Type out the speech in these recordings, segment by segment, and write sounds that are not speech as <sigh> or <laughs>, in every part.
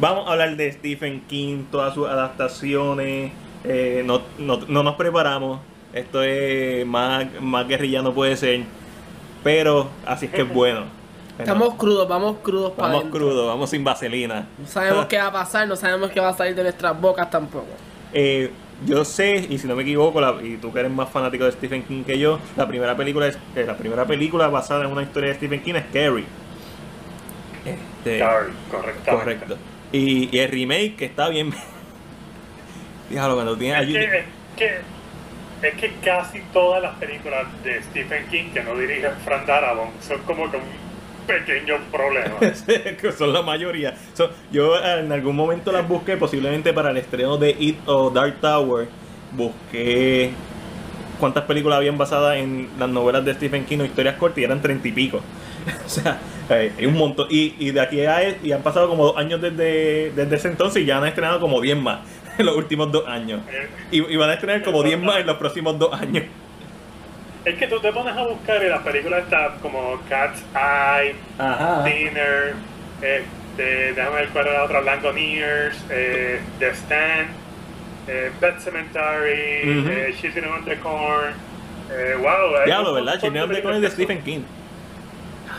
Vamos a hablar de Stephen King, todas sus adaptaciones. Eh, no, no, no nos preparamos. Esto es más, más guerrillano puede ser. Pero así es que es <laughs> bueno. Estamos crudos, vamos crudos para Vamos crudos, vamos sin vaselina. No sabemos <laughs> qué va a pasar, no sabemos qué va a salir de nuestras bocas tampoco. Eh, yo sé, y si no me equivoco, la- y tú que eres más fanático de Stephen King que yo, la primera película es eh, la primera película basada en una historia de Stephen King es Carrie. Este, Carrie, correctamente. correcto. Y, y el remake que está bien. <laughs> Dígalo cuando tiene Es que, es, que, es que casi todas las películas de Stephen King que no dirige Frank Darabont son como que un pequeño problema. <laughs> que son la mayoría. Yo eh, en algún momento las busqué, posiblemente para el estreno de It o Dark Tower. Busqué cuántas películas habían basadas en las novelas de Stephen King o historias cortas y eran treinta y pico. <laughs> o sea, eh, hay un montón. Y, y de aquí a y han pasado como dos años desde, desde ese entonces y ya han estrenado como 10 más <laughs> en los últimos dos años. Eh, Y, y van a estrenar como 10 más en los próximos dos años. Es que tú te pones a buscar y las películas están como Cat's Eye, Ajá. Dinner, este, déjame ver cuál era la otra, Langoneers, eh, The Stand, eh, Pet Cemetery, eh, Children on the Corn. Eh, wow, Diablo, ¿verdad? the películas Corn es de Stephen King.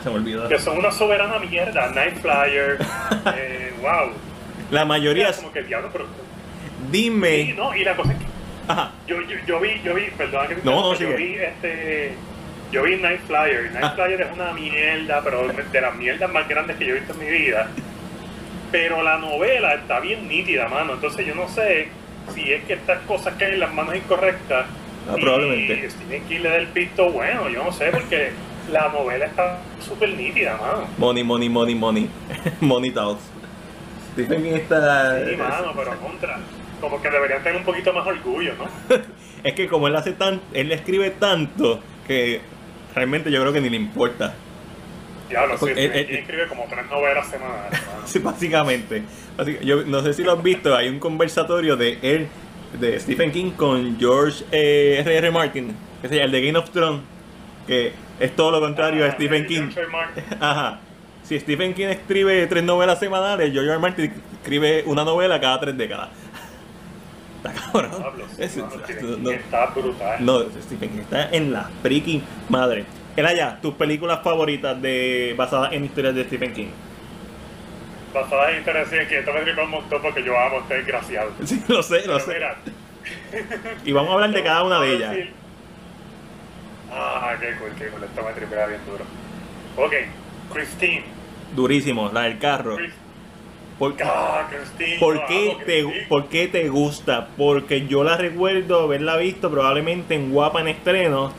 Se me olvidó. Que son una soberana mierda, Night Flyer, <laughs> eh, wow. La mayoría. Era como que diablo, pero. Dime. Sí, no, y la cosa es que Ajá. yo, yo, yo vi, yo vi, perdón que No, no, yo sigue. vi este. Yo vi Night Flyer. Night Ah. Flyer es una mierda, pero de las mierdas más grandes que yo he visto en mi vida. Pero la novela está bien nítida, mano. Entonces yo no sé si es que estas cosas caen en las manos incorrectas. Ah, probablemente. Y Stephen King le da el pisto bueno, yo no sé, porque la novela está súper nítida, mano. Money, money, money, money. <laughs> money talks. Stephen King está. Sí, mano, pero contra. Como que deberían tener un poquito más orgullo, ¿no? <laughs> Es que como él hace tan. Él escribe tanto que realmente yo creo que ni le importa. Diablo, sí, eh, escribe como tres novelas semanales. <laughs> Sí, básicamente. Básica- Yo no sé si lo has visto, hay un conversatorio de él, de Stephen King con George eh, R. R. Martin, que es el de Game of Thrones, que es todo lo contrario a Ah, Stephen King. <laughs> Ajá. Si Stephen King escribe tres novelas semanales, George R. Martin escribe una novela cada tres décadas. <laughs> Está cabrón. Sí, Es- Stephen no, King está brutal. no, Stephen King está en la freaking madre. allá, tus películas favoritas de basadas en historias de Stephen King. Basadas en historias así, que esto me tripa un montón porque yo amo a este desgraciado. <laughs> Sí, lo sé, lo sé. mira, Y vamos a hablar de cada una de ellas. decir- Ah, qué cool, qué cool. Esto me tripea bien duro. Ok, Christine. Durísimo, la del carro. Chris- ¿Por, Ah, Christine. por qué te, Christine. ¿Por qué te gusta? Porque yo la recuerdo haberla visto probablemente en Guapa en estreno,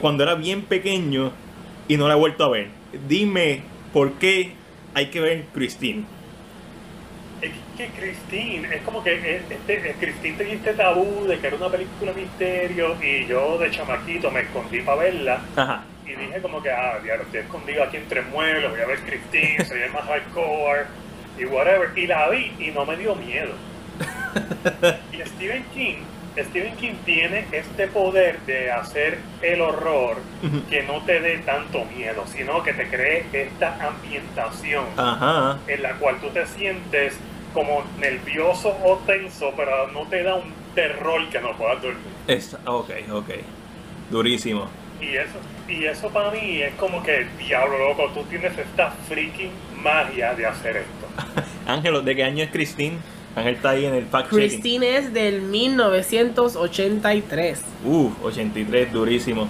cuando era bien pequeño y no la he vuelto a ver. Dime por qué hay que ver Christine. Es que Christine, es como que eh, este, eh, Christine tenía este tabú de que era una película misterio y yo de chamaquito me escondí para verla Ajá. y dije como que, ah, diablo, estoy escondido aquí entre muebles, voy a ver Christine, soy el más hardcore y whatever. Y la vi y no me dio miedo. Y Stephen King, Stephen King tiene este poder de hacer el horror que no te dé tanto miedo, sino que te cree esta ambientación en la cual tú te sientes como nervioso o tenso, pero no te da un terror que no puedas dormir. Es, ok, ok. Durísimo. Y eso, y eso para mí es como que, diablo loco, tú tienes esta freaking magia de hacer esto. <laughs> Ángelo, ¿de qué año es Christine? Ángel está ahí en el fact checking. Christine es del 1983. Uh, 83, durísimo.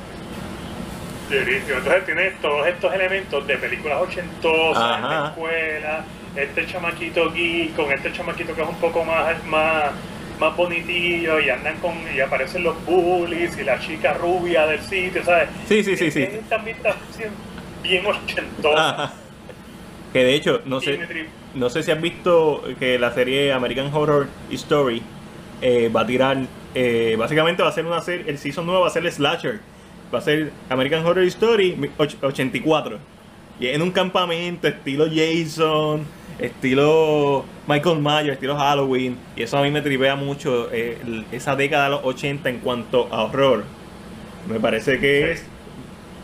Durísimo. Entonces tienes todos estos elementos de películas ochentosas, Ajá. escuela, este chamaquito geek, con este chamaquito que es un poco más, más, más bonitillo, y andan con, y aparecen los bullies y la chica rubia del sitio, ¿sabes? Sí, sí, sí, sí. Es ambientación bien ochentosa. Que de hecho, no sé, no sé si has visto que la serie American Horror Story eh, va a tirar, eh, básicamente va a ser una serie, el season nuevo va a ser el slasher, va a ser American Horror Story och- 84. Y en un campamento estilo Jason, estilo Michael Myers, estilo Halloween, y eso a mí me tripea mucho eh, esa década de los 80 en cuanto a horror. Me parece que es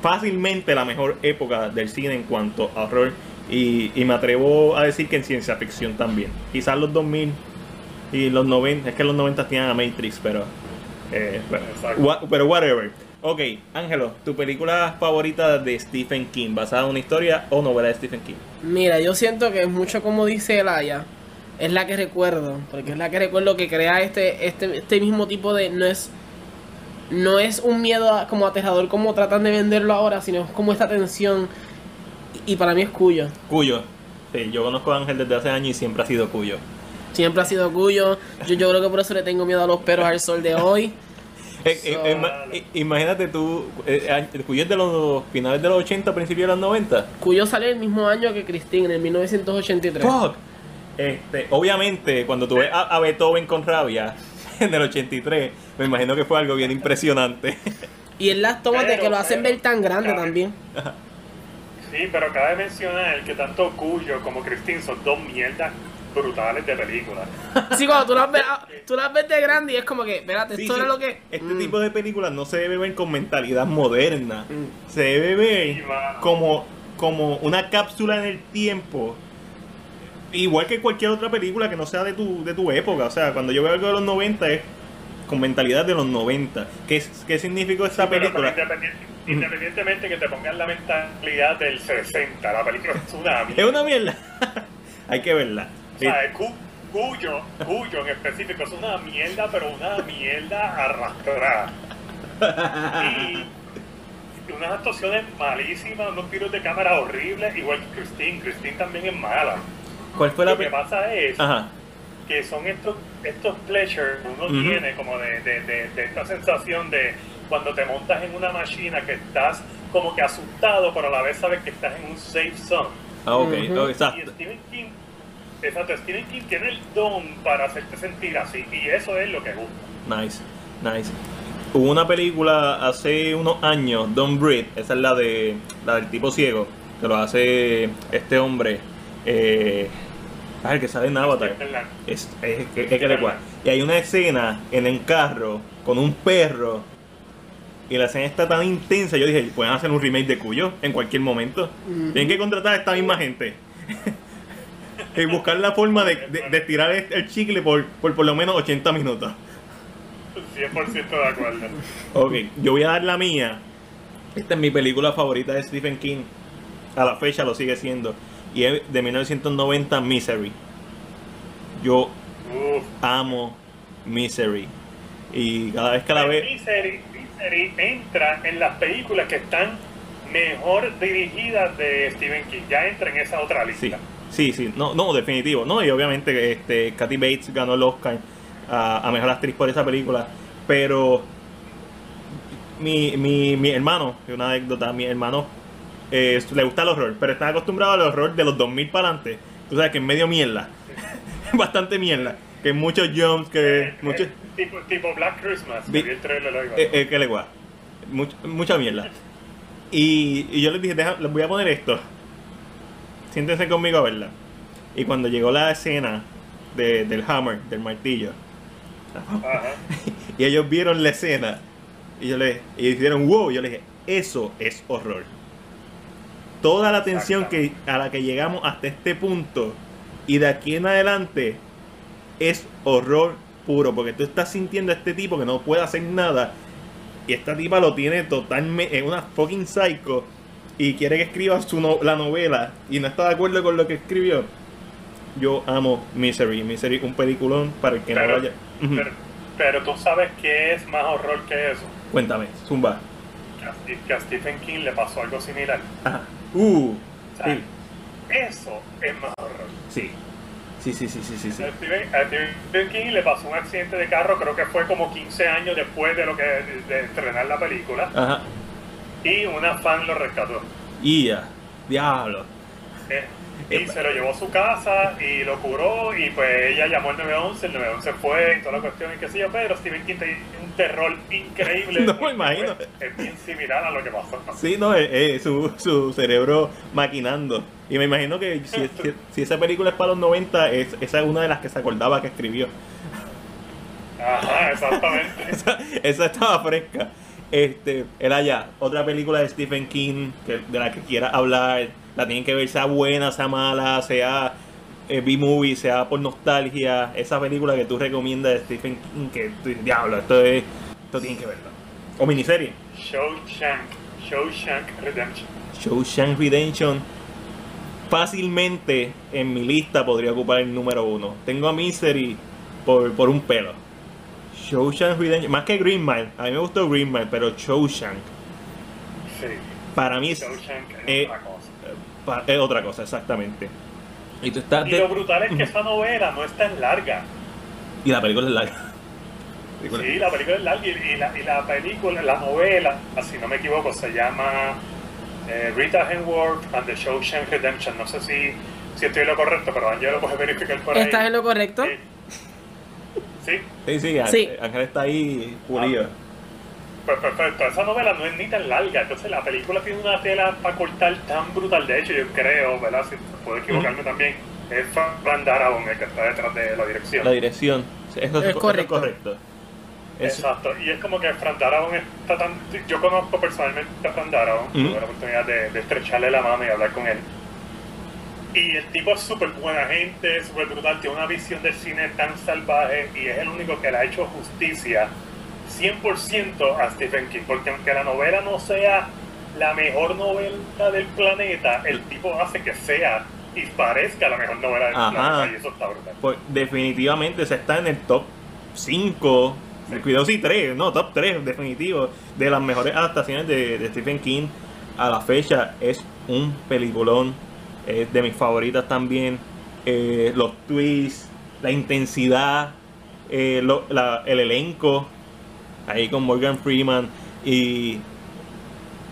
fácilmente la mejor época del cine en cuanto a horror Y, y me atrevo a decir que en ciencia ficción también. Quizás los 2000 y los 90, es que los 90 tienen a Matrix, pero... eh, pero, pero whatever. Ok, Ángelo, ¿tu película favorita de Stephen King? ¿Basada en una historia o novela de Stephen King? Mira, yo siento que es mucho como dice Elaya. Es la que recuerdo. Porque es la que recuerdo que crea este, este, este mismo tipo de. No es. No es un miedo a- como aterrador como tratan de venderlo ahora, sino es como esta tensión. Y, y para mí es Cuyo. Cuyo. Sí, yo conozco a Ángel desde hace años y siempre ha sido Cuyo. Siempre ha sido Cuyo. Yo, yo creo que por eso le tengo miedo a los perros al sol de hoy. Eh, eh, imagínate tú, eh, el Cuyo es de los finales de los 80, principios de los 90. Cuyo salió el mismo año que Christine, en el 1983. Fuck. Este, obviamente, cuando tú ves a, a Beethoven con rabia <laughs> en el 83, me imagino que fue algo bien impresionante. Y en las tomas de que lo hacen pero, ver tan grande cabe- también. Sí, pero cabe mencionar que tanto Cuyo como Christine son dos mierdas brutales de películas. <laughs> Sí, cuando tú las ves, ah, tú las ves de grande y es como que, espérate, Sí, esto sí, era lo que. Este Mm. tipo de películas no se debe ver con mentalidad moderna. Mm. Se debe ver Sí, como, como una cápsula en el tiempo. Igual que cualquier otra película que no sea de tu, de tu época. O sea, cuando yo veo algo de los 90 es con mentalidad de los 90. ¿Qué, es- qué significó esta película? independien- independientemente que te pongan la mentalidad del 60, la película es una Es mierda. una mierda. <laughs> Hay que verla. O sea, el Cu- Cuyo, Cuyo en específico es una mierda, pero una mierda arrastrada. Y y unas actuaciones malísimas, unos tiros de cámara horribles, igual que Christine. Christine también es mala. ¿Cuál fue la Lo que pasa es Ajá. que son estos estos pleasures que uno Ujú. tiene como de, de, de, de esta sensación de cuando te montas en una máquina que estás como que asustado pero a la vez sabes que estás en un safe zone Ah, ok, oh, y exacto. Stephen King exacto Stephen King tiene el don para hacerte sentir así y eso es lo que gusta Nice, nice. Hubo una película hace unos años, Don't Breathe, esa es la de la del tipo ciego, que lo hace este hombre, eh, ah, el que sale en Avatar. ¿verdad? Es, es, es- es que Y hay una escena en el carro con un perro. Y la escena está tan intensa. Yo dije, pueden hacer un remake de Cuyo en cualquier momento. Tienen que contratar a esta misma gente. Y buscar la forma de, de, de estirar el, chicle por, por por lo menos 80 minutos. 100% de acuerdo Ok, yo voy a dar la mía. Esta es mi película favorita de Stephen King. A la fecha lo sigue siendo. Y es de 1990, Misery. Yo Uf. amo Misery. Y cada vez que la ve... Misery, Misery entra en las películas que están mejor dirigidas de Stephen King ya entra en esa otra lista Sí, sí, sí. No, no, definitivo. No, y obviamente este, Kathy Bates ganó el Oscar a, a Mejor Actriz por esa película. Pero mi, mi, mi hermano, una anécdota, mi hermano eh, le gusta el horror, pero está acostumbrado al horror de los 2000 para adelante. Tú sabes que es medio mierda. <laughs> Bastante mierda. Que muchos jumps, que Eh, muchos... eh, tipo, tipo Black Christmas que el trailer hoy, Eh, eh, que le guá. Mucha, mucha mierda. Y, y yo les dije, "Deja- les voy a poner esto. Siéntense conmigo a verla. Y cuando llegó la escena de- del hammer, del martillo, Ajá. <laughs> y ellos vieron la escena, y yo les y hicieron wow, yo les dije, eso es horror. Toda la tensión que, a la que llegamos hasta este punto, y de aquí en adelante, es horror puro, porque tú estás sintiendo a este tipo que no puede hacer nada, y esta tipa lo tiene totalmente, es una fucking psycho, y quiere que escriba su no- la novela, y no está de acuerdo con lo que escribió. Yo amo Misery, Misery, un peliculón para el que no Pero, vaya. Ujú. pero, pero tú sabes que es más horror que eso. Cuéntame, Zumba. Que que a Stephen King le pasó algo similar. Ajá. Uh, O sea, sí, Eso es más horror. sí. Sí, sí, sí, sí, sí, sí. A Stephen, a Stephen King le pasó un accidente de carro, creo que fue como 15 años después de lo que de, de estrenar la película, Ajá. Y una fan lo rescató. Ya, diablo. Eh, y se lo llevó a su casa y lo curó y pues ella llamó al 911, el 911 fue y toda la cuestión y qué sé yo, pero Stephen King tiene un terror increíble. <laughs> No me imagino. Es bien similar a lo que pasó. Sí, no, es, es su, su cerebro maquinando. Y me imagino que si, <laughs> si- si esa película es para los 90, es, esa es una de las que se acordaba que escribió. Ajá, exactamente. <laughs> Esa, esa estaba fresca. Este, era ya otra película de Stephen King que, de la que quiera hablar La tienen que ver, sea buena, sea mala, sea eh, B-movie, sea por nostalgia. Esa película que tú recomiendas de Stephen King, que tú diablo, esto es. Esto tienen que verlo. O miniserie. Shawshank, Shawshank Redemption. Shawshank Redemption fácilmente en mi lista podría ocupar el número uno. Tengo a Misery por, por un pelo. Shawshank Redemption, más que Green Mile, a mí me gustó Green Mile, pero Shawshank Sí, para mí es, Shawshank es eh, otra cosa. pa- es otra cosa, exactamente. Y tú estás Y de- lo brutal es que esa novela no es tan larga. y la película es larga. Sí, la película es larga y, la, y la película, la novela, si no me equivoco, se llama eh, Rita Hayworth and the Shawshank Redemption. No sé si, si estoy en lo correcto, pero Ángel lo puede verificar por ahí. ¿Estás en lo correcto? Sí. Sí, Sí. Ángel está ahí pulido. pues perfecto. Esa novela no es ni tan larga. Entonces la película tiene una tela para cortar tan brutal. De hecho, yo creo, ¿verdad? Si puedo equivocarme también, es Van Darabont el que está detrás de la dirección. La dirección. Eso Es correcto. correcto. Es- Exacto, y es como que Fran Darabont está tan... Yo conozco personalmente a Fran Darabont, Ujú. tuve la oportunidad de, de estrecharle la mano y hablar con él. Y el tipo es súper buena gente, súper brutal, tiene una visión del cine tan salvaje y es el único que le ha hecho justicia 100% a Stephen King, porque aunque la novela no sea la mejor novela del planeta, el tipo hace que sea y parezca la mejor novela del Ajá. planeta y eso está brutal. Pues definitivamente se está en el top 5, cuidado si 3, no, top 3 definitivo, de las mejores adaptaciones de, de Stephen King a la fecha. Es un peliculón, es de mis favoritas también. Eh, los twists, la intensidad, eh, lo- la- el elenco, ahí con Morgan Freeman y...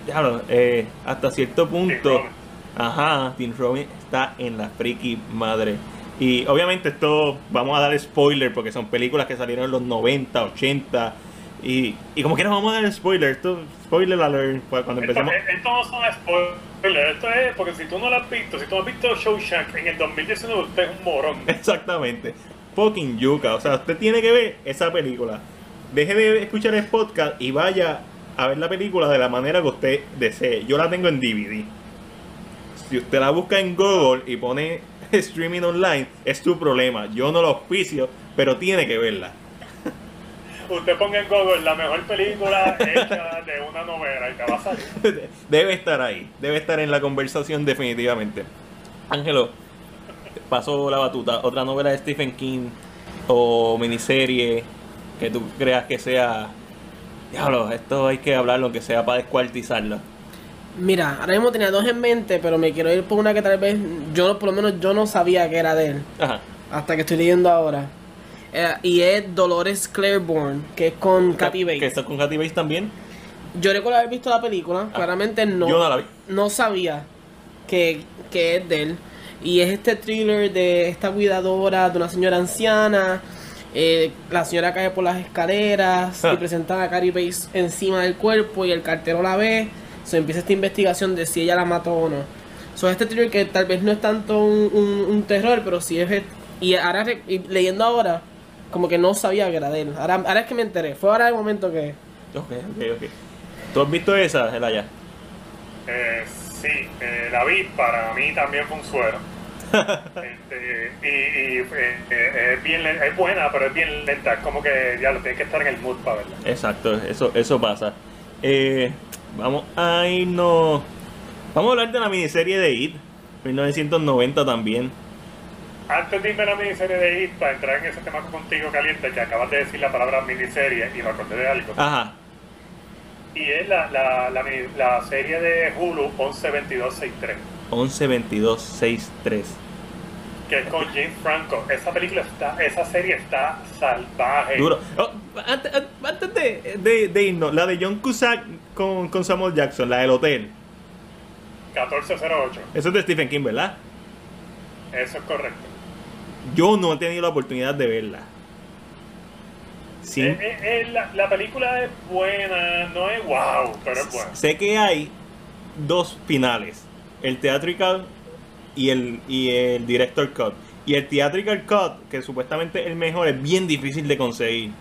Claro, eh, hasta cierto punto... Ajá, Tim Robbins está en la friki madre. Y obviamente esto vamos a dar spoiler porque son películas que salieron en los 90, 80. Y, y como quieras vamos a dar spoiler. Esto, spoiler alert cuando Esto, empecemos. esto no son spoilers, esto es porque si tú no lo has visto, si tú has visto Shawshank en el 2019, usted es un morón. <laughs> Exactamente. Fucking yuca. O sea, usted tiene que ver esa película. Deje de escuchar el podcast y vaya a ver la película de la manera que usted desee. Yo la tengo en DVD. Si usted la busca en Google y pone <laughs> streaming online, es tu problema. Yo no lo auspicio, pero tiene que verla. Usted ponga en Google la mejor película hecha de una novela y te va a salir. <laughs> Debe estar ahí. Debe estar en la conversación definitivamente. Ángelo, paso la batuta. Otra novela de Stephen King o miniserie que tú creas que sea... Diablo, esto hay que hablarlo, aunque sea para descuartizarlo. Mira, ahora mismo tenía dos en mente, pero me quiero ir por una que tal vez yo, por lo menos yo no sabía que era de él, Ajá. hasta que estoy leyendo ahora. Eh, y es Dolores Claiborne, que es con Kathy Que Bates. está con Kathy Bates también. Yo recuerdo haber visto la película, claramente no, Ah, Yo no la vi. no sabía que, que es de él. Y es este thriller de esta cuidadora de una señora anciana. eh, la señora cae por las escaleras Ah. y presentan a Carrie Bates encima del cuerpo y el cartero la ve. Se empieza esta investigación de si ella la mató o no. So, este thriller que tal vez no es tanto un, un- un terror, pero sí es... Y ahora y leyendo ahora, como que no sabía que era de él. Ahora, ahora es que me enteré. Fue ahora el momento que... Ok, ok, ok. ¿Tú has visto esa, Elaya? Eh, sí, eh, la vi, para mí también fue un suero. <laughs> Este, y y, eh, eh, es, bien, es buena, pero es bien lenta. Es como que ya lo tienes que estar en el mood para verla. Exacto, eso, eso pasa. Eh, vamos a irnos. Vamos a hablar de la miniserie de It, 1990 también. Antes de irme a la miniserie de IT, para entrar en ese tema contigo caliente, que acabas de decir la palabra miniserie y me acordé de algo. Ajá, Y es la, la, la, la serie de Hulu 112263, 11, 22, 6, 3. que es con James Franco. Esa película está, esa serie está salvaje. Duro. Oh, antes antes de, de, de irnos, la de John Cusack con, con Samuel Jackson, la del hotel. 1408, Eso es de Stephen King, ¿verdad? eso es correcto. Yo no he tenido la oportunidad de verla. Sí, Eh, eh, eh, la, la película es buena, no es wow, pero es buena. sé que hay dos finales: el theatrical y el, y el director cut. Y el theatrical cut, que supuestamente es el mejor, es bien difícil de conseguir.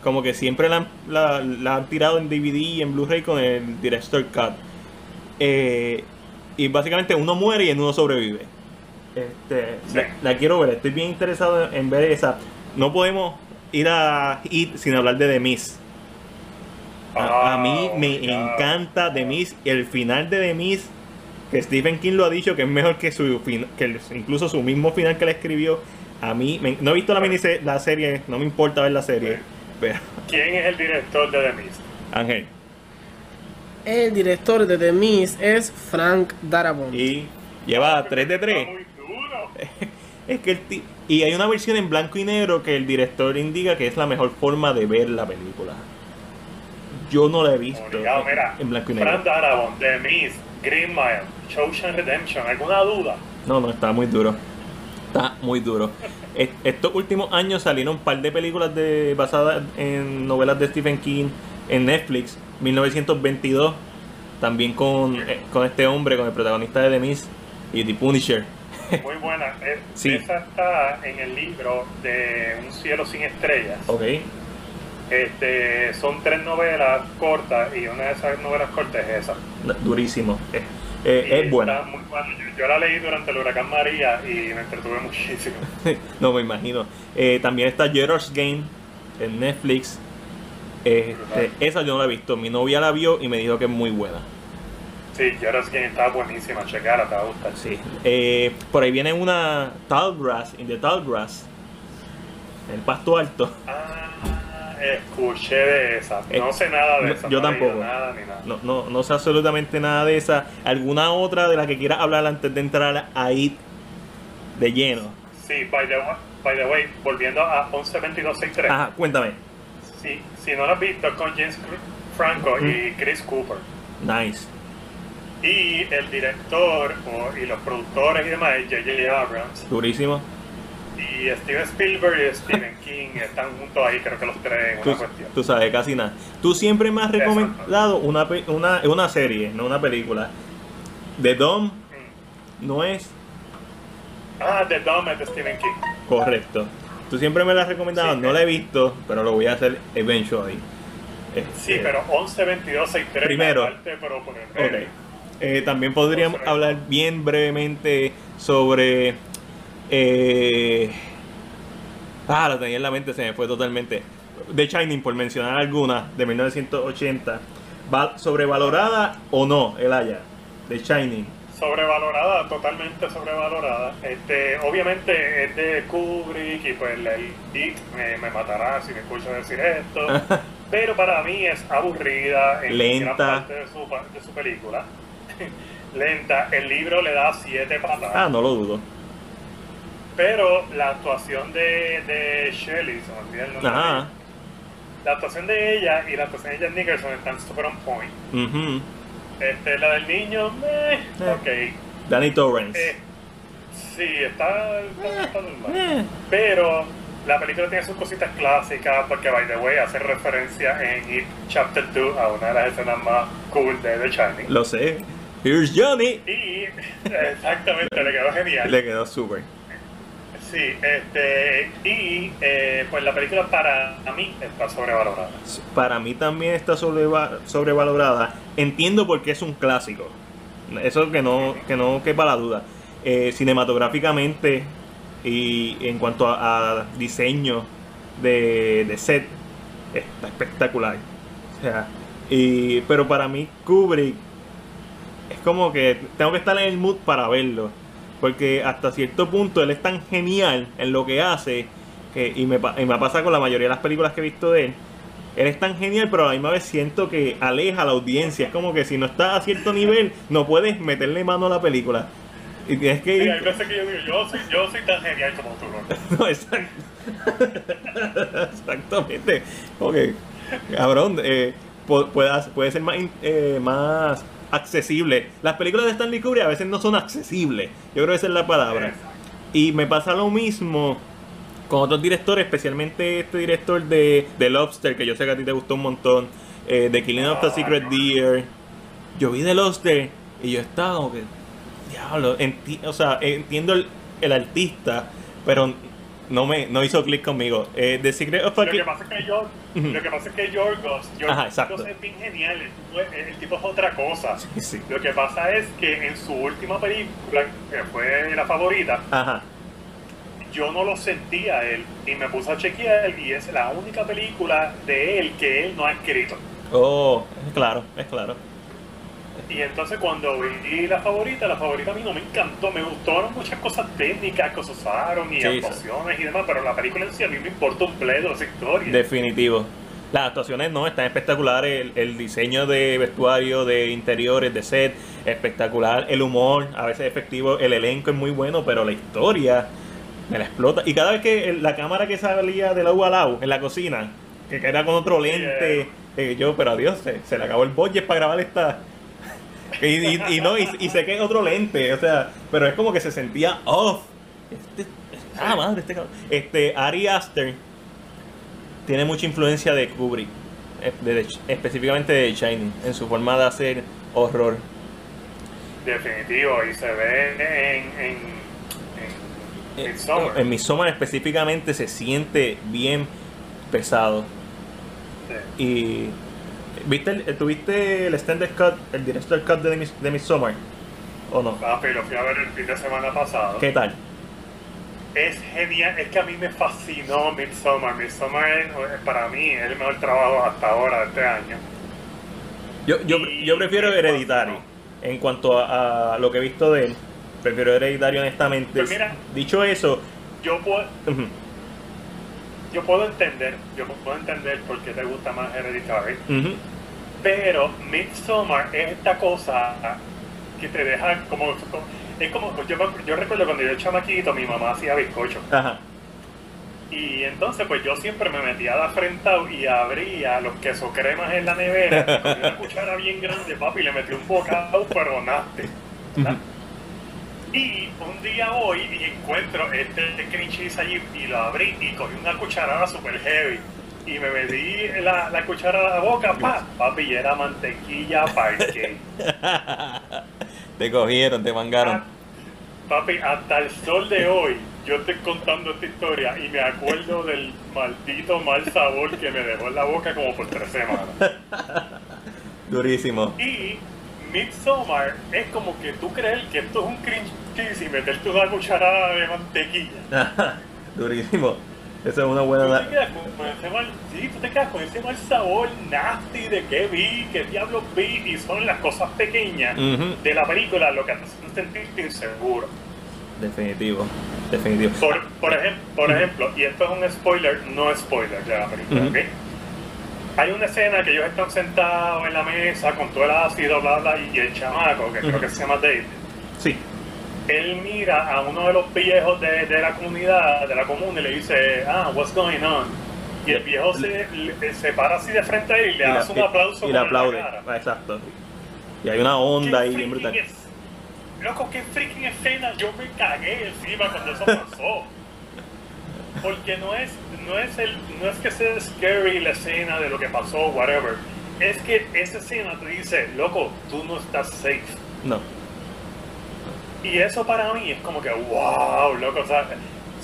Como que siempre la, han- la- la han tirado en DVD y en Blu-ray con el director cut. Eh, y básicamente uno muere y en uno sobrevive. Este, Sí. la, la quiero ver, estoy bien interesado en ver esa. No podemos ir a It sin hablar de The Miz. A, a mí Oh, me God. encanta The Miz y el final de The Miz, que Stephen King lo ha dicho que es mejor que su fin- que el- incluso su mismo final que le escribió. A mí, me- no he visto la miniserie, la serie, no me importa ver la serie, pero ¿Quién es el director de The Mist? Ángel. El director de The Mist es Frank Darabont. Y lleva 3 de 3. <laughs> Es que el ti- y hay una versión en blanco y negro que el director indica que es la mejor forma de ver la película. Yo no la he visto Obligado, mira, en blanco y negro. Frank Darabont, The Mist, Green Mile, Shawshank Redemption, ¿alguna duda? No, no, está muy duro. Está muy duro. <laughs> Est- Estos últimos años salieron un par de películas de, basadas en novelas de Stephen King en Netflix. 1922, también con, eh, con este hombre, con el protagonista de The Mist y The Punisher. <laughs> Muy buena. Eh, Sí. Esa está en el libro de Un cielo sin estrellas. Ok. Este, son tres novelas cortas y una de esas novelas cortas es esa. Durísimo. Eh, eh, es buena. está muy buena. Yo, yo la leí durante el huracán María y me entretuve muchísimo. <laughs> no me imagino. Eh, también está Gerard's Game en Netflix. Este, esa yo no la he visto. Mi novia la vio y me dijo que es muy buena. Sí, Joras Game está buenísima, checala, te va a gustar. Sí. Eh, por ahí viene una Tall Grass, in the Tall Grass. El pasto alto. Ah, escuché de esa. No Eh, sé nada de no, esa. yo no tampoco. Nada ni nada. No, no, no sé absolutamente nada de esa. ¿Alguna otra de la que quieras hablar antes de entrar a IT de lleno? Sí, by the, wa- by the way, volviendo a 112263. Ajá, cuéntame. Sí, si no lo has visto, con James Franco y Chris Cooper. Nice. Y el director o- y los productores y demás es J.J. Abrams. Durísimo. Y Steven Spielberg y Stephen King están juntos ahí, creo que los tres en Tú, una cuestión. tú sabes, casi nada. Tú siempre me has recomendado una, una, una serie, no una película. The Dom Mm. no es Ah, The Dome es de Stephen King. correcto. Tú siempre me la has recomendado, Sí. no la he visto, pero lo voy a hacer eventually. Este, Sí, pero 11, 22, 63 Primero. aparte, pero por el Ok. Eh, también podríamos hablar bien brevemente sobre. Eh, ah, lo tenía en la mente, se me fue totalmente. The Shining, por mencionar alguna, de 1980. Va- ¿Sobrevalorada o no, el haya? The Shining. Sobrevalorada, totalmente sobrevalorada. Este, obviamente es de Kubrick y pues el Dick me, me matará si me escucha decir esto. <laughs> pero para mí es aburrida en Lenta. gran parte de su, pa- de su película. <laughs> Lenta. El libro le da siete patadas. Ah, no lo dudo. Pero la actuación de, de Shelley, se me olvida el nombre. Ajá. La actuación de ella y la actuación de Jan Nicholson están super on point. ujú. Este, la del niño, meh, Eh. ok. Danny Torrance. Eh, sí, está, está, está normal. Eh, Pero la película tiene sus cositas clásicas porque, by the way, hace referencia en It Chapter 2 a una de las escenas más cool de The Shining. lo sé. Here's Johnny. Y exactamente, le quedó genial. Le quedó súper. Sí, este, y eh, pues la película para mí está sobrevalorada. Para mí también está sobreva- sobrevalorada. Entiendo por qué es un clásico. Eso que no, que no quepa la duda. Eh, cinematográficamente y en cuanto a, a diseño de, de set, está espectacular. O sea, y, pero para mí Kubrick es como que tengo que estar en el mood para verlo. Porque hasta cierto punto él es tan genial en lo que hace. Que, y, me, y me pasa con la mayoría de las películas que he visto de él. Él es tan genial, pero a la misma vez siento que aleja a la audiencia. Es como que si no está a cierto nivel, no puedes meterle mano a la película. Y tienes que ir. hay veces que yo digo, yo soy, yo soy tan genial como tú, <laughs> ¿no? No, exact- <laughs> Exactamente. Ok. Cabrón, eh, pu- puede, puede ser más, eh, más accesible. Las películas de Stanley Kubrick a veces no son accesibles. Yo creo que esa es la palabra. Y me pasa lo mismo con otros directores, especialmente este director de, de Lobster, que yo sé que a ti te gustó un montón, eh, de Killing of the Secret Deer. Yo vi The Lobster y yo estaba como que, diablo, enti- o sea, entiendo el, el artista, pero no me no hizo clic conmigo. Eh, The Secret of Lo que pasa es que yo. Lo que pasa es que Yorgos, Ajá. Yorgos es bien genial, el tipo, es- el tipo es otra cosa. Sí, sí. Lo que pasa es que en su última película, que fue la favorita, Ajá. yo no lo sentía él y me puse a chequear y es la única película de él que él no ha escrito. Oh, es claro, es claro. Y entonces cuando vi la favorita, la favorita a mí no me encantó, me gustaron muchas cosas técnicas que se usaron y Sí, sí. actuaciones y demás, pero la película en sí a mí me importa un pledo esa historia. Definitivo. Las actuaciones no, están espectaculares. El, el diseño de vestuario, de interiores, de set, espectacular. El humor, a veces efectivo. El elenco es muy bueno, pero la historia me la explota. Y cada vez que la cámara que salía del agua al lado en la cocina, que era con otro lente, eh, yo, pero adiós, se, se le acabó el budget para grabar esta. Y, y- y no, y, y sé que es otro lente, o sea, pero es como que se sentía off. Este, ah, madre, este. Este, Ari Aster tiene mucha influencia de Kubrick, eh, de- de- específicamente de Shining, en su forma de hacer horror. Definitivo, y se ve en, en, en Eh, Midsommar. En Midsommar específicamente se siente bien pesado. Sí. Y ¿viste el, tuviste el extended cut, el director cut de, Mis- de Midsommar? ¿O no? Papi, lo fui a ver el fin de semana pasado. ¿Qué tal? Es genial, es que a mí me fascinó Midsommar. Midsommar es, para mí es el mejor trabajo hasta ahora de este año. Yo, yo, yo prefiero Hereditary. En cuanto a, a lo que he visto de él, prefiero Hereditary honestamente. Pues mira. Dicho eso, Yo puedo, yo puedo entender, yo puedo entender por qué te gusta más Hereditary, ujú, pero Midsommar es esta cosa que te deja como, es como yo, me- yo recuerdo cuando yo era chamaquito mi mamá hacía bizcocho. Ajá. y entonces pues yo siempre me metía de afrentado y abría los queso cremas en la nevera y con una cuchara bien grande papi le metí un bocado pero ¿verdad? Y un día voy y encuentro este cream cheese allí y lo abrí y cogí una cucharada super heavy. Y me metí la, la cuchara a la boca, pa, papi, y era mantequilla parque. <laughs> te cogieron, te mangaron. Papi, hasta el sol de hoy, yo estoy contando esta historia y me acuerdo del maldito mal sabor que me dejó en la boca como por tres semanas. <laughs> Durísimo. Y Midsommar es como que tú crees que esto es un cream cheese y meterte una cucharada de mantequilla. <laughs> Durísimo. Esa es una buena. Tú te, quedas con ese mal, sí, tú te quedas con ese mal sabor nasty de qué vi, qué diablos vi, y son las cosas pequeñas Ujú, de la película lo que te hacen sentirte inseguro. Definitivo. Definitivo. Por, por, ejem- por ejemplo, y esto es un spoiler, no spoiler de la película, Ujú. ¿ok? Hay una escena que ellos están sentados en la mesa con todo el ácido, bla, bla, y el chamaco, que creo Ujú. que se llama David, Sí. él mira a uno de los viejos de, de la comunidad, de la comuna, y le dice, ah, what's going on? Y el viejo se, le- se para así de frente a él y le Y la- hace un aplauso y le la aplaude. Ah, Exacto. Y hay una onda ¿Qué ahí bien brutal. es- Loco, qué freaking escena, yo me cagué encima cuando eso pasó. Porque no es, no es el, no es que sea scary la escena de lo que pasó, whatever. Es que esa escena te dice, loco, tú no estás safe. No. Y eso para mí es como que, wow, loco, o sea,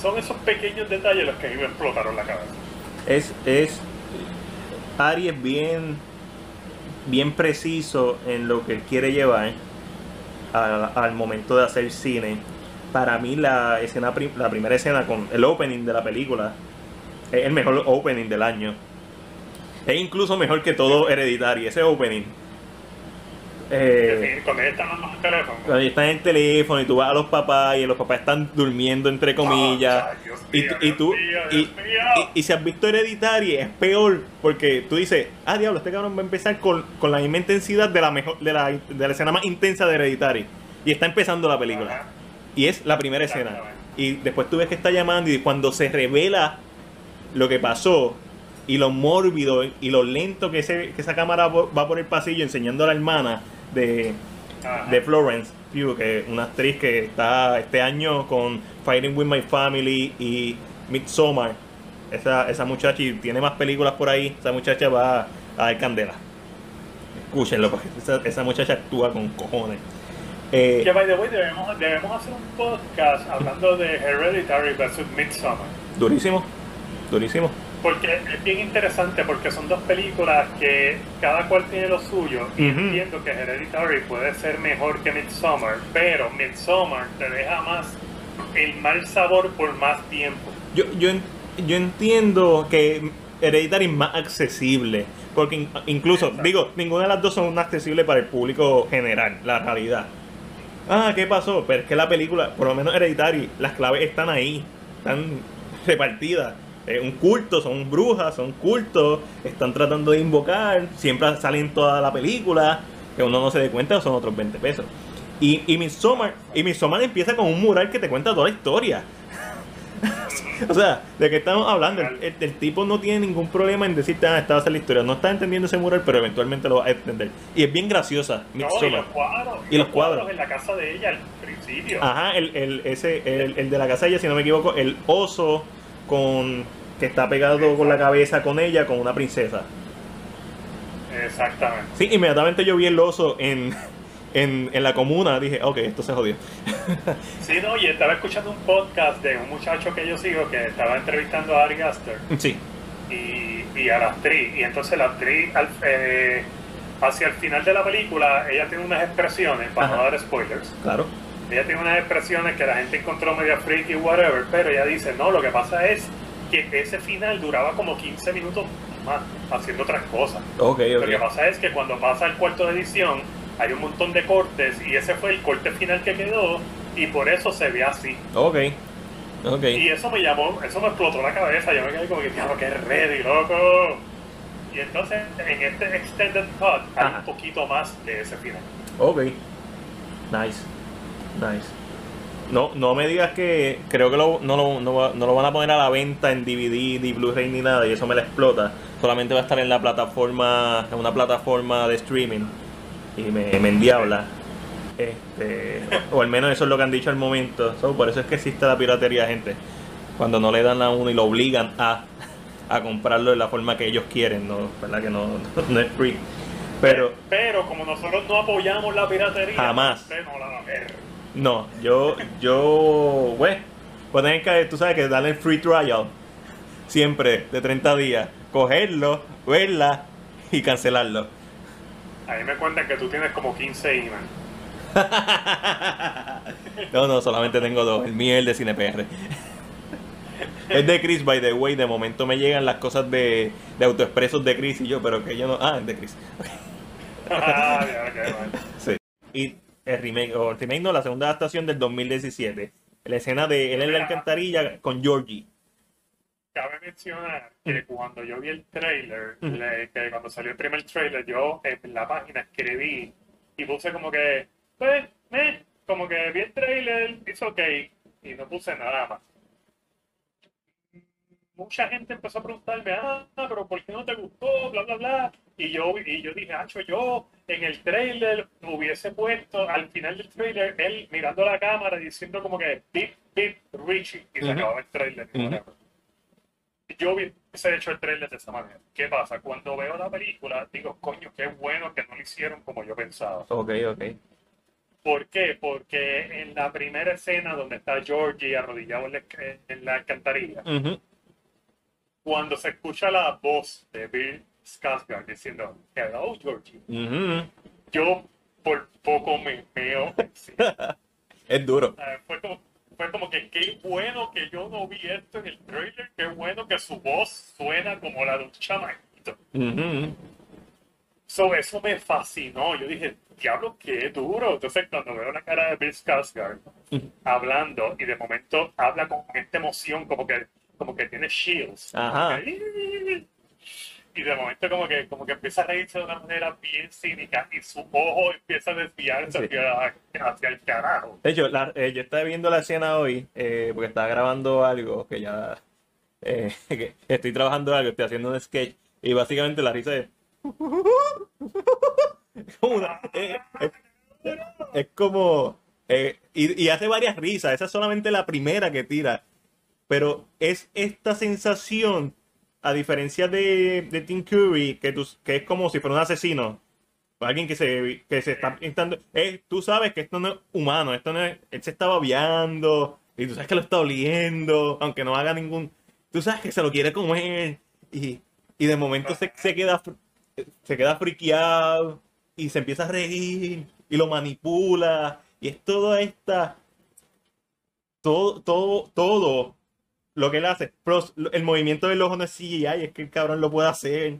son esos pequeños detalles los que a mí me explotaron la cabeza. Es, es. Ari es bien. Bien preciso en lo que él quiere llevar a- al momento de hacer cine. Para mí, la escena la primera escena con el opening de la película es el mejor opening del año. Es incluso mejor que todo Hereditary, ese opening. Eh, Cuando ella está hablando por teléfono. cuando está en el teléfono y tú vas a los papás y los papás están durmiendo entre comillas. Ah, Dios Y, tú, y, si has visto Hereditary es peor porque tú dices, ah diablo, este cabrón va a empezar con, con la misma intensidad de la mejor, de la, de la escena más intensa de Hereditary. Y está empezando la película. Ajá. Y es la primera escena. Y después tú ves que está llamando y cuando se revela lo que pasó y lo mórbido y lo lento que, ese, que esa cámara va por el pasillo enseñando a la hermana de, Ajá. de Florence Pugh, que es una actriz que está este año con Fighting with My Family y Midsommar. Esa, esa muchacha y tiene más películas por ahí. Esa muchacha va a dar candela. Escúchenlo, porque esa, esa muchacha actúa con cojones. Eh, Que by the way, debemos, debemos hacer un podcast hablando de Hereditary versus Midsommar. Durísimo, durísimo. Porque es bien interesante porque son dos películas que cada cual tiene lo suyo y Ujú. entiendo que Hereditary puede ser mejor que Midsommar, pero Midsommar te deja más el mal sabor por más tiempo. Yo, yo, yo entiendo que Hereditary es más accesible. Porque in- incluso, Exacto. digo, ninguna de las dos son accesibles para el público general, la realidad. Ah, ¿qué pasó? Pero es que la película, por lo menos Hereditary, las claves están ahí, están repartidas. Es un culto, son brujas, son cultos, están tratando de invocar, siempre salen toda la película, que uno no se dé cuenta, son otros 20 pesos. Y, y Midsommar, y Midsommar empieza con un mural que te cuenta toda la historia. <laughs> o sea, ¿de qué estamos hablando? El, el- el tipo no tiene ningún problema en decirte, ah, esta va a ser la historia. No está entendiendo ese mural, pero eventualmente lo va a entender. Y es bien graciosa, No, y los cuadros. Y los cuadros. en la casa de ella al principio. Ajá, el, el, ese, el, el de la casa de ella, si no me equivoco, el oso con que está pegado con la cabeza con ella, con una princesa. Exactamente. Sí, inmediatamente yo vi el oso en, en, en la comuna, dije, ok, esto se jodió. <laughs> Sí, no, y estaba escuchando un podcast de un muchacho que yo sigo que estaba entrevistando a Ari Aster Sí, y, y a la actriz. Y entonces la actriz, al- eh, hacia el final de la película, ella tiene unas expresiones, para no dar spoilers, claro. ella tiene unas expresiones que la gente encontró media freaky, whatever, pero ella dice, no, lo que pasa es que ese final duraba como 15 minutos más haciendo otras cosas. Ok, Lo que pasa es que cuando pasa el cuarto de edición, hay un montón de cortes y ese fue el corte final que quedó y por eso se ve así. Ok. Ok. Y eso me llamó, eso me explotó la cabeza, yo me quedé como que, diablo, que ready, loco. Y entonces, en este extended cut, hay Ajá. un poquito más de ese final. Ok. Nice. Nice. No, no me digas que creo que lo- no, lo, no lo van a poner a la venta en DVD, ni Blu-ray ni nada y eso me la explota. Solamente va a estar en la plataforma, en una plataforma de streaming y me, me endiabla. Este, o al menos eso es lo que han dicho al momento. So, por eso es que existe la piratería, gente. Cuando no le dan a uno y lo obligan a, a comprarlo de la forma que ellos quieren, no, ¿verdad? Que no, <laughs> no es free. Pero Pero como nosotros no apoyamos la piratería, Jamás. usted no la va a ver. No, yo, yo, güey, pues tener que, tú sabes que darle el free trial, siempre, de 30 días, cogerlo, verla y cancelarlo. Ahí me cuentan que tú tienes como 15 emails. <laughs> No, no, solamente tengo dos, el mío y el de CinePR. Es de Chris, by the way, de momento me llegan las cosas de, de autoexpresos de Chris y yo, pero que yo no, ah, es de Chris. Ah. <laughs> Sí. Y el remake, o el remake no, la segunda adaptación del 2017. La escena de él en la alcantarilla con Georgie. Cabe mencionar que cuando yo vi el trailer, le- que cuando salió el primer trailer, yo en la página escribí y puse como que, pues, eh, como que vi el trailer, it's ok, y no puse nada más. Mucha gente empezó a preguntarme, ah, pero ¿por qué no te gustó? Bla, bla, bla. Y yo, y yo dije, Hacho, yo en el trailer hubiese puesto al final del trailer él mirando la cámara diciendo como que, beep, beep, Richie, y se acababa el trailer. y Ujú. Yo hubiese hecho el trailer de esa manera. ¿Qué pasa? Cuando veo la película, digo, coño, qué bueno que no lo hicieron como yo pensaba. Ok, ok. ¿Por qué? Porque en la primera escena donde está Georgie arrodillado en la, en la alcantarilla, Ujú. cuando se escucha la voz de Bill Skarsgård diciendo, hello, Georgie, Ujú. yo por poco me meo. Sí. <laughs> Es duro. Eh, fue, como, fue como que qué bueno que yo no vi esto en el trailer, qué bueno que su voz suena como la de un chamaquito. Ujú. So, eso me fascinó. Yo dije, diablo, qué duro. Entonces, cuando veo la cara de Bill Skarsgård hablando y de momento habla con esta emoción, como que, como que tiene shields. Ajá. Y de momento como que, como que empieza a reírse de una manera bien cínica y su ojo empieza a desviarse Sí. hacia, hacia el carajo. De hecho, la- eh, yo estaba viendo la escena hoy eh, porque estaba grabando algo que ya eh, <laughs> que estoy trabajando algo, estoy haciendo un sketch y básicamente la risa es es <laughs> como una- es, es como y, y hace varias risas, esa es solamente la primera que tira, pero es esta sensación a diferencia de, de Tim Curry que, es como si fuera un asesino alguien que se, que se está pintando. Eh, tú sabes que esto no es humano, esto no. Él se está babeando y tú sabes que lo está oliendo, aunque no haga ningún. tú sabes que se lo quiere comer y, y de momento se, se queda se queda friqueado y se empieza a reír y lo manipula y es toda esta todo todo todo lo que él hace pero el movimiento del ojo no es CGI es que el cabrón lo puede hacer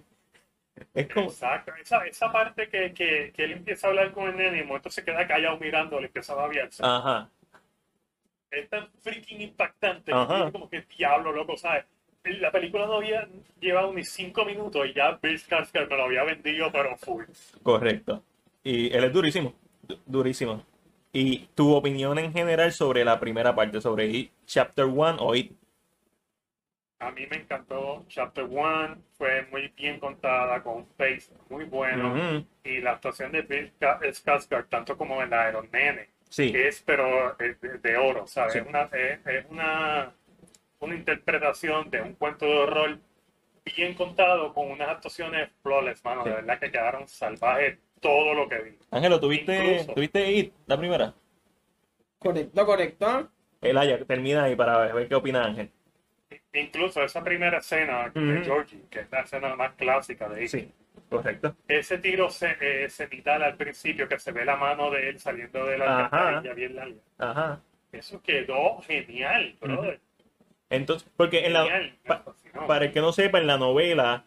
es como Exacto, esa, esa parte que, que, que él empieza a hablar con el nene y momento se queda callado mirando, le empieza a babiarse. ajá Es tan freaking impactante. Ajá. como que diablo, loco, ¿sabes? La película no había llevado ni cinco minutos y ya Bill Skarsgård me lo había vendido, pero full. Correcto. Y él es durísimo. du- Durísimo. Y tu opinión en general sobre la primera parte, sobre It Chapter 1 o It. A mí me encantó Chapter 1, fue muy bien contada, con un pace muy bueno. Y la actuación de Bill Ska- Skarsgård, tanto como en la de los nenes, Sí. es pero es de, de oro, ¿sabes? Sí. Es, una, es, es una, una interpretación de un cuento de horror bien contado con unas actuaciones flawless, mano. Sí. De verdad que quedaron salvajes todo lo que vi. Ángelo, ¿tuviste, Incluso. ¿tuviste It, la primera? Correcto, correcto. El Aya, termina ahí para ver qué opina Ángel. Incluso esa primera escena de Georgie, que es la escena más clásica de It. Sí, correcto. Ese tiro ce- eh, cenital al principio, que se ve la mano de él saliendo de la alcantarilla bien larga. Ajá. Eso quedó genial, brother. Entonces, porque en la, pa- para el que no sepa, en la novela,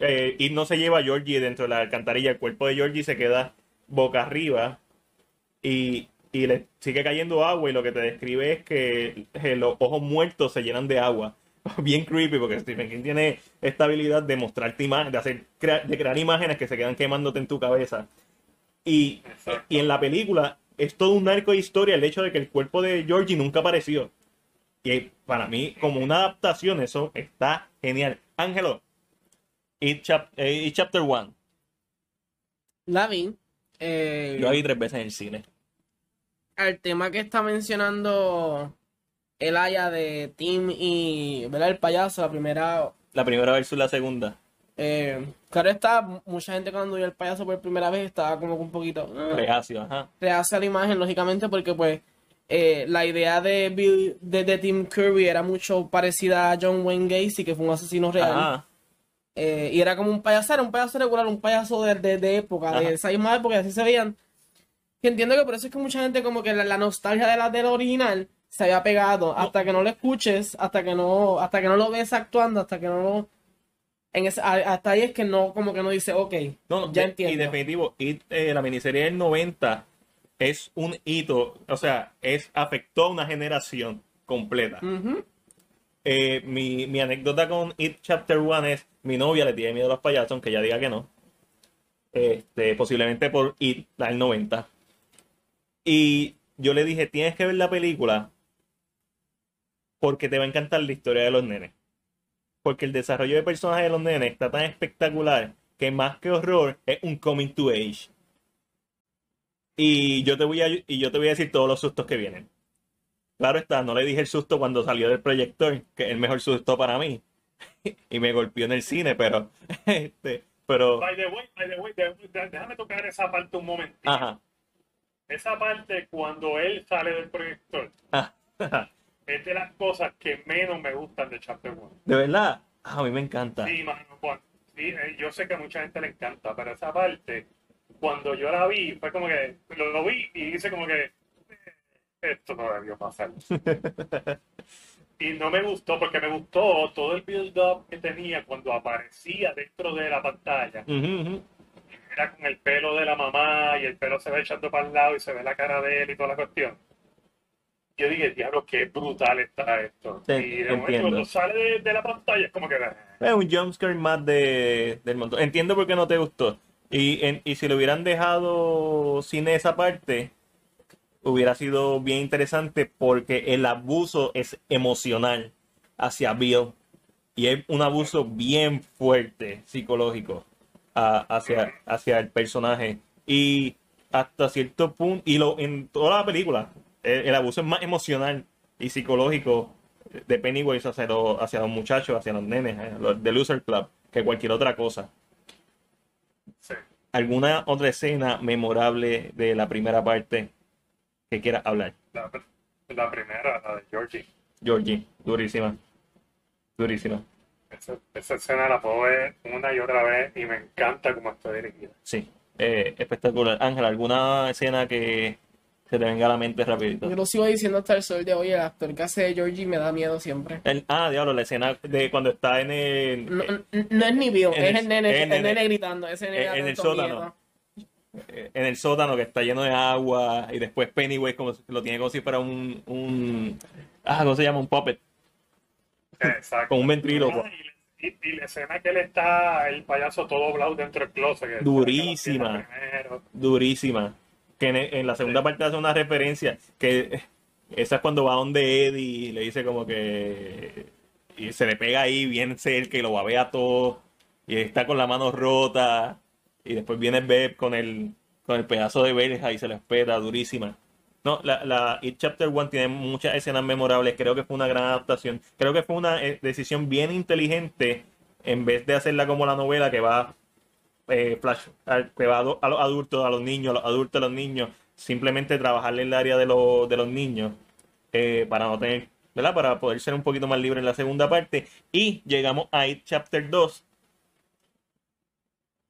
eh, It no se lleva a Georgie dentro de la alcantarilla. El cuerpo de Georgie se queda boca arriba y, y le sigue cayendo agua. Y lo que te describe es que eh, los ojos muertos se llenan de agua. <laughs> Bien creepy, porque Stephen King tiene esta habilidad de mostrarte imágenes, de hacer crea- de crear imágenes que se quedan quemándote en tu cabeza. Y, y en la película es todo un arco de historia el hecho de que el cuerpo de Georgie nunca apareció. Y para mí, como una adaptación, eso está genial. Ángelo, It, Chap- eh, It Chapter 1. La vi. Eh, Yo la vi tres veces en el cine. Al tema que está mencionando el Aya de Tim y ¿verdad? el payaso, la primera. La primera versus la segunda. Eh, claro está, mucha gente cuando vio el payaso por primera vez estaba como un poquito ah, Reacio, ajá. rehace a la imagen, lógicamente, porque pues eh, la idea de, Bill, de, de Tim Curry era mucho parecida a John Wayne Gacy, que fue un asesino real. Ajá. Eh, y era como un payaso, era un payaso regular, un payaso de, de- de época, Ajá. de esa misma época, así se veían. Y entiendo que por eso es que mucha gente como que la, la nostalgia de la del original se había pegado hasta que no lo escuches, hasta que no, hasta que no lo ves actuando, hasta que no lo... En ese- hasta ahí es que no, como que no dice, ok, No, no, ya de- entiendo. Y definitivo, It, eh, la miniserie del 90 es un hito, o sea, es afectó a una generación completa. Eh, mi, mi anécdota con It Chapter 1 es, mi novia le tiene miedo a los payasos, aunque ella diga que no. Este, posiblemente por It, la del 90. Y yo le dije, tienes que ver la película porque te va a encantar la historia de los nenes. Porque el desarrollo de personajes de los nenes está tan espectacular que más que horror es un coming to age. Y yo te voy a, y yo te voy a decir todos los sustos que vienen. Claro está, no le dije el susto cuando salió del proyector, que es el mejor susto para mí. <laughs> y me golpeó en el cine, pero <laughs> este, pero By the way, by the way, déjame tocar esa parte un momentito. ajá. Esa parte cuando él sale del proyector ajá. <laughs> es de las cosas que menos me gustan de Chapter 1. De verdad, a mí me encanta. Sí, mano, cuan- sí, eh, yo sé que a mucha gente le encanta, pero esa parte, cuando yo la vi, fue como que lo, lo vi y hice como que eh, esto no debió pasar. <laughs> y no me gustó porque me gustó todo el build-up que tenía cuando aparecía dentro de la pantalla. Era con el pelo de la mamá y el pelo se va echando para el lado y se ve la cara de él y toda la cuestión. Yo dije, diablo, qué brutal está esto. Te- y de momento cuando sale de, de la pantalla es como que... eh, Es un jumpscare más de, del montón. Entiendo por qué no te gustó. Y, en- y si lo hubieran dejado sin esa parte, hubiera sido bien interesante porque el abuso es emocional hacia Bill. Y es un abuso bien fuerte psicológico a- hacia, hacia el personaje. Y hasta cierto punto, y lo, en toda la película, el, el abuso es más emocional y psicológico de Pennywise hacia, los- hacia los muchachos, hacia los nenes, eh, los de Loser Club, que cualquier otra cosa. sí. ¿Alguna otra escena memorable de la primera parte que quieras hablar? La, la primera, la de Georgie. Georgie, durísima. Durísima. Esa, esa escena la puedo ver una y otra vez y me encanta cómo está dirigida. Sí, eh, espectacular. Ángel, ¿alguna escena que se te venga a la mente rapidito? Yo lo sigo diciendo hasta el sol de hoy, el actor que hace de Georgie me da miedo siempre. El- ah, diablo, la escena de cuando está en el, No, es ni En es el- el nene, el el nene- gritando, ese nene en- el sótano. miedo. eh, en el sótano que está lleno de agua y después Pennywise como lo tiene como si fuera un, un ah, ¿cómo se llama? Un puppet Exacto. con un ventríloco. Y, la escena que él está, el payaso todo doblado dentro del closet. que- Durísima. Durísima. Que en, en la segunda Sí. parte hace una referencia que esa es cuando va donde Eddie y le dice como que y se le pega ahí bien cerca y lo babea todo y está con la mano rota y después viene Beb con el con el pedazo de verja y se le espeta durísima. No, la, la It Chapter 1 tiene muchas escenas memorables. Creo que fue una gran adaptación. Creo que fue una eh, decisión bien inteligente en vez de hacerla como la novela que va eh, flash, a- que va a, los adultos, a los niños, a los adultos, a los niños. Simplemente trabajarle en el área de, los de los niños eh, para no tener, ¿verdad? Para poder ser un poquito más libre en la segunda parte. Y llegamos a It Chapter 2.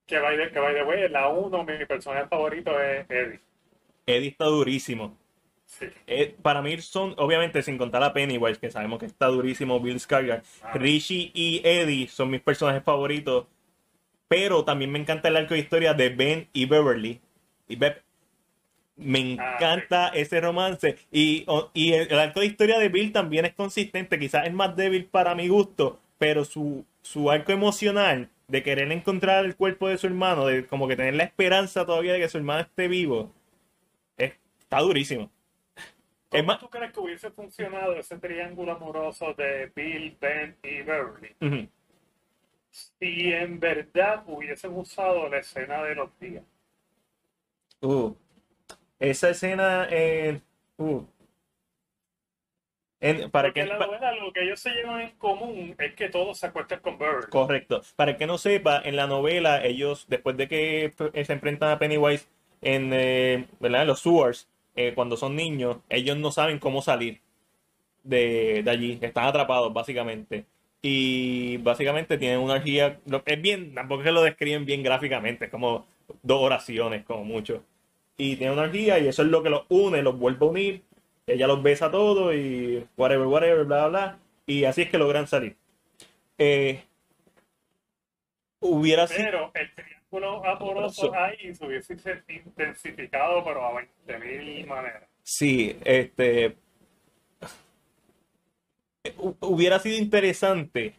Que by the, que by the way, la 1, mi personaje favorito es Eddie. Eddie está durísimo. Sí. Eh, para mí son, obviamente, sin contar a Pennywise, que sabemos que está durísimo, Bill Skarsgård, Ah. Richie y Eddie son mis personajes favoritos. Pero también me encanta el arco de historia de Ben y Beverly. Y Beb. Me Ah, encanta ese romance. Y, y el, el arco de historia de Bill también es consistente. Quizás es más débil para mi gusto. Pero su, su arco emocional de querer encontrar el cuerpo de su hermano, de como que tener la esperanza todavía de que su hermano esté vivo, es- está durísimo. Es ¿Cómo más, tú crees que hubiese funcionado ese triángulo amoroso de Bill, Ben y Beverly Ujú. si en verdad hubiesen usado la escena de los días? Uh, esa escena en. Uh, en- para Porque que, la novela lo que ellos se llevan en común es que todos se acuestan con Beverly. correcto. Para que no sepa, en la novela, ellos, después de que eh, se enfrentan a Pennywise en, eh, ¿verdad? en los sewers, eh, cuando son niños, ellos no saben cómo salir de, de allí. Están atrapados, básicamente. Y básicamente tienen una lo- Es bien, tampoco es que lo describen bien gráficamente, es como dos oraciones, como mucho. Y tienen una orgía y eso es lo que los une, los vuelve a unir. Ella los besa a todos y whatever, whatever, bla, bla, bla. Y así es que logran salir. Eh, hubiera triángulo amoroso ahí se hubiese intensificado, pero a 20.000 maneras. Sí, este. hu- Hubiera sido interesante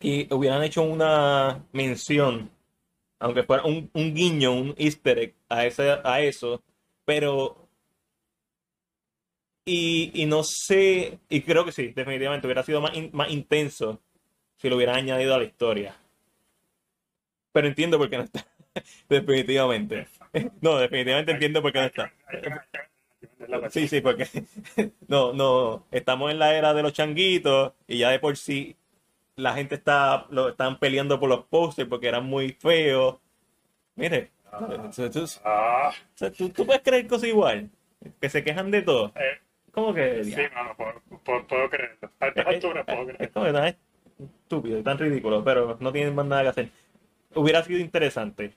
y hubieran hecho una mención, aunque fuera un, un guiño, un easter egg a, ese, a eso, pero. Y, y no sé, y creo que sí, definitivamente hubiera sido más, in- más intenso si lo hubieran añadido a la historia. Pero entiendo por qué no está. <laughs> Definitivamente. No, definitivamente entiendo por qué no está. Sí, sí, porque <laughs> no, no, estamos en la era de los changuitos y ya de por sí la gente está, lo están peleando por los posters porque eran muy feos. Mire, tú, tú- Ah, tú- tú puedes creer cosas igual, que se quejan de todo. eh, ¿Cómo que? sí, mano, puedo, puedo- puedo creerlo. A estas Es, alturas puedo es- es creerlo. como tan estúpido y tan ridículo, pero no tienen más nada que hacer. Hubiera sido interesante